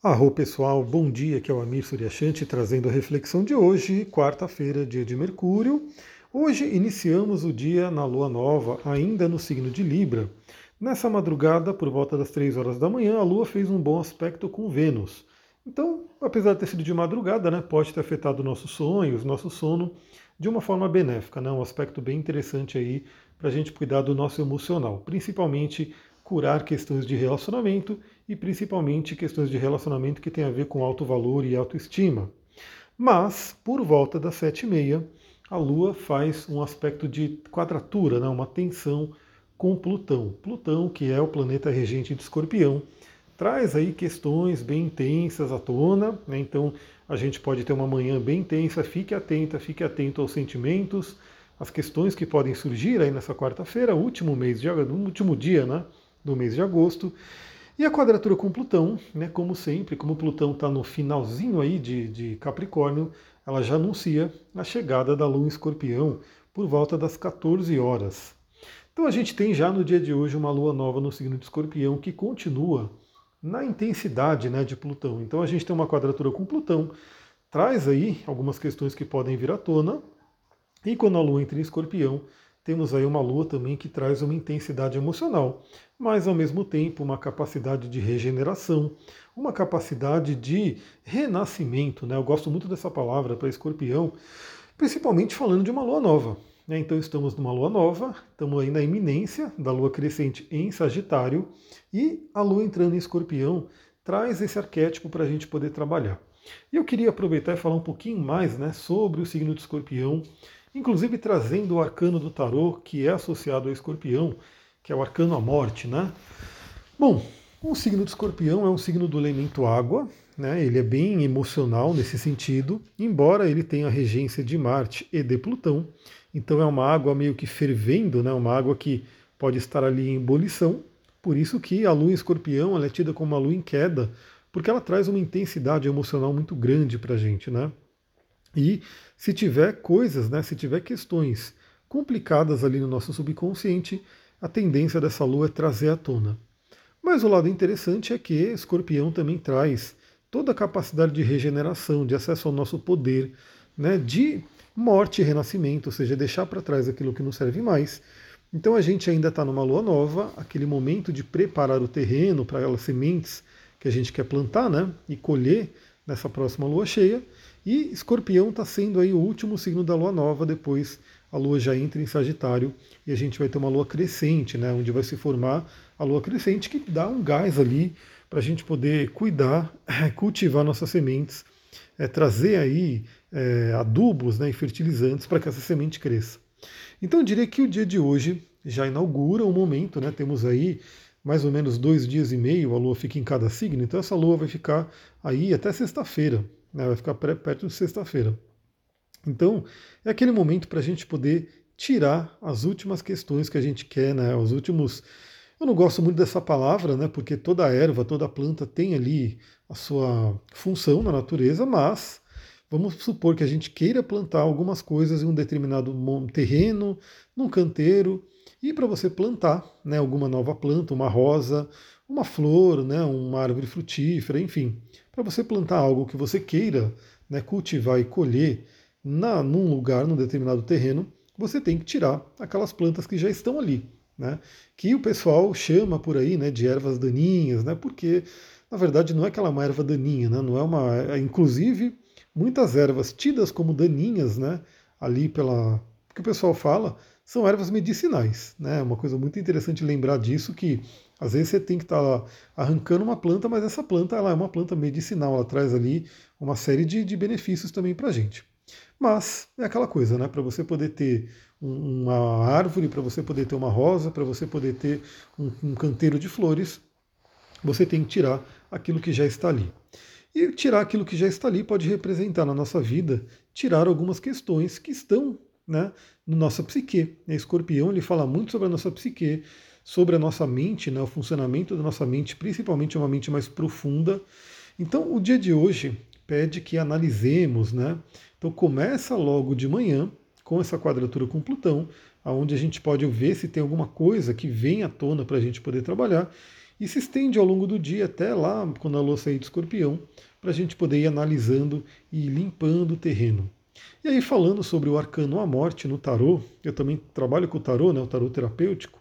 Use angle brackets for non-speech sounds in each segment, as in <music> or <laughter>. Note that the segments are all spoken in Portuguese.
Arro pessoal, bom dia, que é o Amir Suryashanti trazendo a reflexão de hoje, quarta-feira, dia de Mercúrio. Hoje iniciamos o dia na Lua Nova, ainda no signo de Libra. Nessa madrugada, por volta das 3 horas da manhã, a Lua fez um bom aspecto com Vênus. Então, apesar de ter sido de madrugada, né, pode ter afetado nossos sonhos, nosso sono, de uma forma benéfica, né, um aspecto bem interessante aí para a gente cuidar do nosso emocional, principalmente curar questões de relacionamento e principalmente questões de relacionamento que tem a ver com alto valor e autoestima. Mas, por volta das sete e meia, a Lua faz um aspecto de quadratura, né, uma tensão com Plutão. Plutão, que é o planeta regente de Escorpião, traz aí questões bem intensas à tona, né, então a gente pode ter uma manhã bem intensa, fique atenta, fique atento aos sentimentos, as questões que podem surgir aí nessa quarta-feira, último mês de último dia, né, do mês de agosto. E a quadratura com Plutão, né, como sempre, como Plutão está no finalzinho aí de, de Capricórnio, ela já anuncia a chegada da Lua em Escorpião por volta das 14 horas. Então a gente tem já no dia de hoje uma Lua nova no signo de Escorpião que continua na intensidade né, de Plutão. Então a gente tem uma quadratura com Plutão, traz aí algumas questões que podem vir à tona, e quando a Lua entra em Escorpião, temos aí uma lua também que traz uma intensidade emocional, mas ao mesmo tempo uma capacidade de regeneração, uma capacidade de renascimento. Né? Eu gosto muito dessa palavra para escorpião, principalmente falando de uma lua nova. Né? Então estamos numa lua nova, estamos aí na iminência da lua crescente em Sagitário e a lua entrando em escorpião traz esse arquétipo para a gente poder trabalhar. E eu queria aproveitar e falar um pouquinho mais né, sobre o signo de escorpião inclusive trazendo o arcano do tarô, que é associado ao escorpião, que é o arcano à morte, né? Bom, o signo de escorpião é um signo do elemento água, né? ele é bem emocional nesse sentido, embora ele tenha a regência de Marte e de Plutão, então é uma água meio que fervendo, né? uma água que pode estar ali em ebulição, por isso que a lua em escorpião é tida como uma lua em queda, porque ela traz uma intensidade emocional muito grande para a gente, né? E se tiver coisas, né, se tiver questões complicadas ali no nosso subconsciente, a tendência dessa lua é trazer à tona. Mas o lado interessante é que Escorpião também traz toda a capacidade de regeneração, de acesso ao nosso poder, né, de morte e renascimento, ou seja, deixar para trás aquilo que não serve mais. Então a gente ainda está numa lua nova, aquele momento de preparar o terreno para aquelas sementes que a gente quer plantar né, e colher nessa próxima lua cheia. E Escorpião está sendo aí o último signo da lua nova, depois a lua já entra em Sagitário e a gente vai ter uma lua crescente, né, onde vai se formar a lua crescente que dá um gás ali para a gente poder cuidar, <laughs> cultivar nossas sementes, é, trazer aí é, adubos né, e fertilizantes para que essa semente cresça. Então eu diria que o dia de hoje já inaugura o momento, né? Temos aí mais ou menos dois dias e meio, a lua fica em cada signo, então essa lua vai ficar aí até sexta-feira né, vai ficar perto de sexta-feira. Então, é aquele momento para a gente poder tirar as últimas questões que a gente quer, né, os últimos. Eu não gosto muito dessa palavra, né, porque toda erva, toda planta tem ali a sua função na natureza, mas vamos supor que a gente queira plantar algumas coisas em um determinado terreno, num canteiro, e para você plantar né, alguma nova planta, uma rosa, uma flor, né, uma árvore frutífera, enfim, para você plantar algo que você queira né, cultivar e colher na, num lugar, num determinado terreno, você tem que tirar aquelas plantas que já estão ali, né, que o pessoal chama por aí né, de ervas daninhas, né, porque na verdade não é aquela uma erva daninha, né, não é uma, é, inclusive muitas ervas tidas como daninhas, né, ali pela que o pessoal fala, são ervas medicinais, né, uma coisa muito interessante lembrar disso que às vezes você tem que estar tá arrancando uma planta, mas essa planta ela é uma planta medicinal, ela traz ali uma série de, de benefícios também para a gente. Mas é aquela coisa, né? Para você poder ter uma árvore, para você poder ter uma rosa, para você poder ter um, um canteiro de flores, você tem que tirar aquilo que já está ali. E tirar aquilo que já está ali pode representar na nossa vida, tirar algumas questões que estão né, no nossa psique. Escorpião ele fala muito sobre a nossa psique, sobre a nossa mente, né, o funcionamento da nossa mente, principalmente uma mente mais profunda. Então, o dia de hoje pede que analisemos, né? Então, começa logo de manhã com essa quadratura com Plutão, aonde a gente pode ver se tem alguma coisa que vem à tona para a gente poder trabalhar. e se estende ao longo do dia até lá, quando a lua sair de escorpião, para a gente poder ir analisando e limpando o terreno. E aí, falando sobre o arcano à morte no tarô, eu também trabalho com o tarô, né, o tarô terapêutico.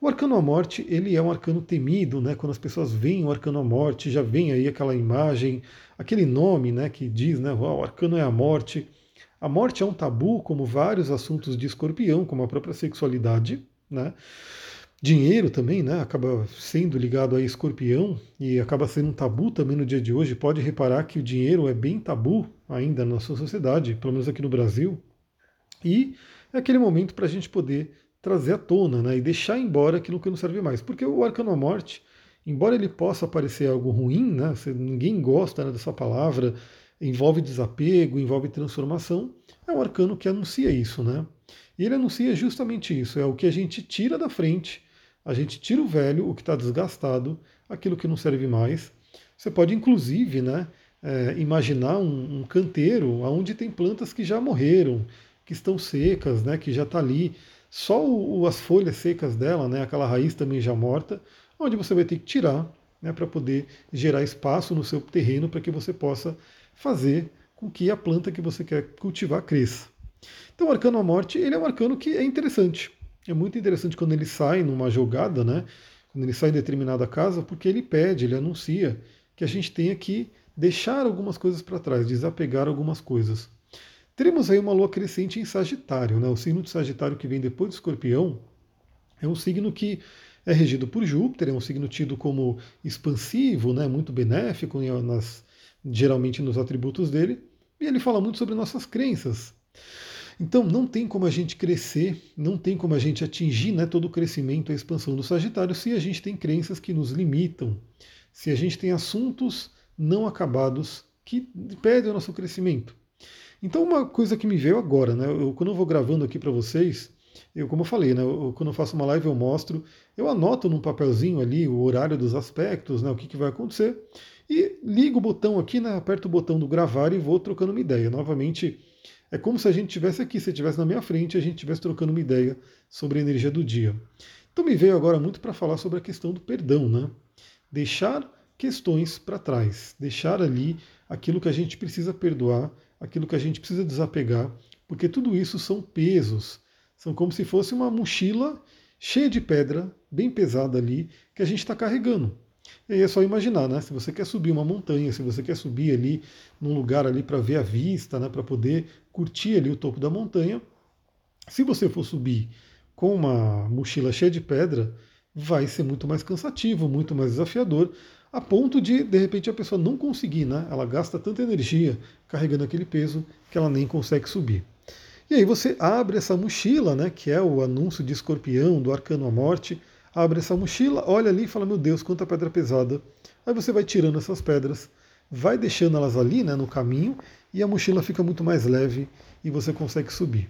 O arcano à morte, ele é um arcano temido, né? Quando as pessoas veem o arcano à morte, já vem aí aquela imagem, aquele nome, né, que diz, né, o arcano é a morte. A morte é um tabu, como vários assuntos de escorpião, como a própria sexualidade, né? Dinheiro também, né? Acaba sendo ligado a escorpião e acaba sendo um tabu também no dia de hoje. Pode reparar que o dinheiro é bem tabu ainda na nossa sociedade, pelo menos aqui no Brasil. E é aquele momento para a gente poder trazer à tona né? e deixar embora aquilo que não serve mais. Porque o arcano morte, embora ele possa parecer algo ruim, né? ninguém gosta né, dessa palavra, envolve desapego, envolve transformação, é um arcano que anuncia isso, né? E ele anuncia justamente isso, é o que a gente tira da frente, a gente tira o velho, o que está desgastado, aquilo que não serve mais. Você pode, inclusive, né, é, imaginar um, um, canteiro onde tem plantas que já morreram, que estão secas, né, que já está ali, só o, as folhas secas dela, né, aquela raiz também já morta, onde você vai ter que tirar né, para poder gerar espaço no seu terreno para que você possa fazer com que a planta que você quer cultivar cresça. Então o Arcano à Morte ele é um arcano que é interessante. É muito interessante quando ele sai numa jogada, né? quando ele sai em determinada casa, porque ele pede, ele anuncia que a gente tenha que deixar algumas coisas para trás, desapegar algumas coisas. Teremos aí uma lua crescente em Sagitário, né? o signo de Sagitário que vem depois do Escorpião, é um signo que é regido por Júpiter, é um signo tido como expansivo, né? muito benéfico nas, geralmente nos atributos dele, e ele fala muito sobre nossas crenças. Então não tem como a gente crescer, não tem como a gente atingir né, todo o crescimento, a expansão do Sagitário se a gente tem crenças que nos limitam, se a gente tem assuntos não acabados que impedem o nosso crescimento. Então uma coisa que me veio agora, né, eu, quando eu vou gravando aqui para vocês, eu, como eu falei, né, eu, quando eu faço uma live eu mostro, eu anoto num papelzinho ali o horário dos aspectos, né, o que, que vai acontecer, e ligo o botão aqui, né, aperto o botão do gravar e vou trocando uma ideia. Novamente, é como se a gente estivesse aqui, se estivesse na minha frente, a gente estivesse trocando uma ideia sobre a energia do dia. Então me veio agora muito para falar sobre a questão do perdão, né? Deixar questões para trás, deixar ali aquilo que a gente precisa perdoar, aquilo que a gente precisa desapegar, porque tudo isso são pesos, são como se fosse uma mochila cheia de pedra, bem pesada ali, que a gente está carregando. E é só imaginar, né? Se você quer subir uma montanha, se você quer subir ali num lugar ali para ver a vista, né? Para poder curtir ali o topo da montanha, se você for subir com uma mochila cheia de pedra, vai ser muito mais cansativo, muito mais desafiador, a ponto de, de repente, a pessoa não conseguir, né? Ela gasta tanta energia carregando aquele peso que ela nem consegue subir. E aí você abre essa mochila, né? Que é o anúncio de escorpião, do arcano à morte, abre essa mochila, olha ali e fala: Meu Deus, quanta pedra pesada. Aí você vai tirando essas pedras, vai deixando elas ali né, no caminho e a mochila fica muito mais leve e você consegue subir.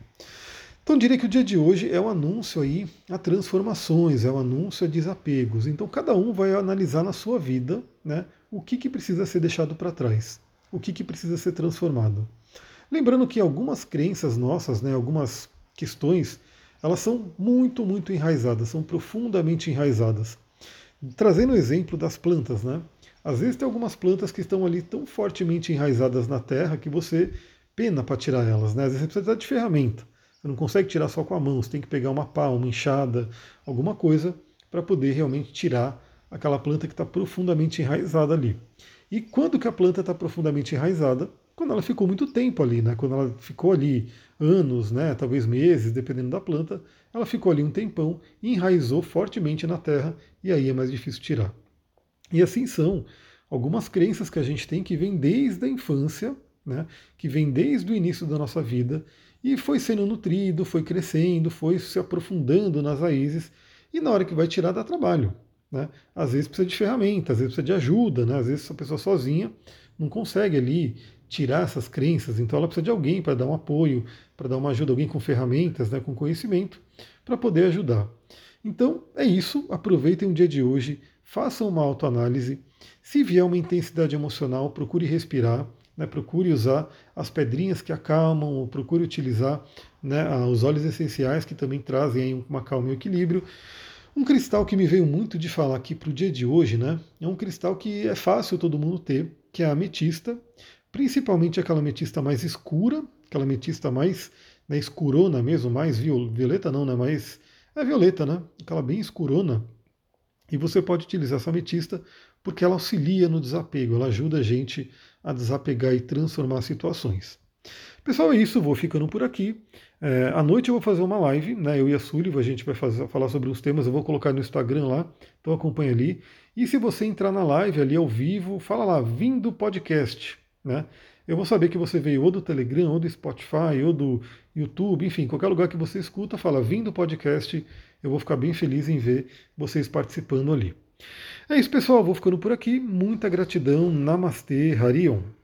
Então diria que o dia de hoje é um anúncio aí a transformações, é um anúncio a desapegos. Então cada um vai analisar na sua vida né, o que, que precisa ser deixado para trás, o que, que precisa ser transformado. Lembrando que algumas crenças nossas, né, algumas questões, elas são muito, muito enraizadas, são profundamente enraizadas. Trazendo o exemplo das plantas, né? Às vezes tem algumas plantas que estão ali tão fortemente enraizadas na terra que você pena para tirar elas, né? Às vezes você precisa de ferramenta. Você não consegue tirar só com a mão, você tem que pegar uma pá, uma enxada, alguma coisa para poder realmente tirar aquela planta que está profundamente enraizada ali. E quando que a planta está profundamente enraizada? Quando ela ficou muito tempo ali, né? Quando ela ficou ali anos, né? Talvez meses, dependendo da planta, ela ficou ali um tempão e enraizou fortemente na terra e aí é mais difícil tirar. E assim são algumas crenças que a gente tem que vem desde a infância, né? Que vem desde o início da nossa vida e foi sendo nutrido, foi crescendo, foi se aprofundando nas raízes e na hora que vai tirar dá trabalho. Né? Às vezes precisa de ferramenta, às vezes precisa de ajuda, né? às vezes a pessoa sozinha não consegue ali tirar essas crenças, então ela precisa de alguém para dar um apoio, para dar uma ajuda, alguém com ferramentas, né, com conhecimento, para poder ajudar. Então é isso, aproveitem o dia de hoje, façam uma autoanálise. Se vier uma intensidade emocional, procure respirar, né, procure usar as pedrinhas que acalmam, procure utilizar né, os óleos essenciais que também trazem uma calma e um equilíbrio. Um cristal que me veio muito de falar aqui para o dia de hoje, né? É um cristal que é fácil todo mundo ter, que é a ametista, principalmente aquela ametista mais escura, aquela ametista mais né, escurona mesmo, mais violeta não, né? Mais é violeta, né? Aquela bem escurona. E você pode utilizar essa ametista porque ela auxilia no desapego, ela ajuda a gente a desapegar e transformar situações. Pessoal, é isso, vou ficando por aqui. É, à noite eu vou fazer uma live, né? Eu e a Sullivan, a gente vai fazer, falar sobre os temas, eu vou colocar no Instagram lá, então acompanha ali. E se você entrar na live ali ao vivo, fala lá, vindo podcast, né? Eu vou saber que você veio ou do Telegram, ou do Spotify, ou do YouTube, enfim, qualquer lugar que você escuta, fala vindo podcast, eu vou ficar bem feliz em ver vocês participando ali. É isso, pessoal, vou ficando por aqui. Muita gratidão. Namastê, Harion.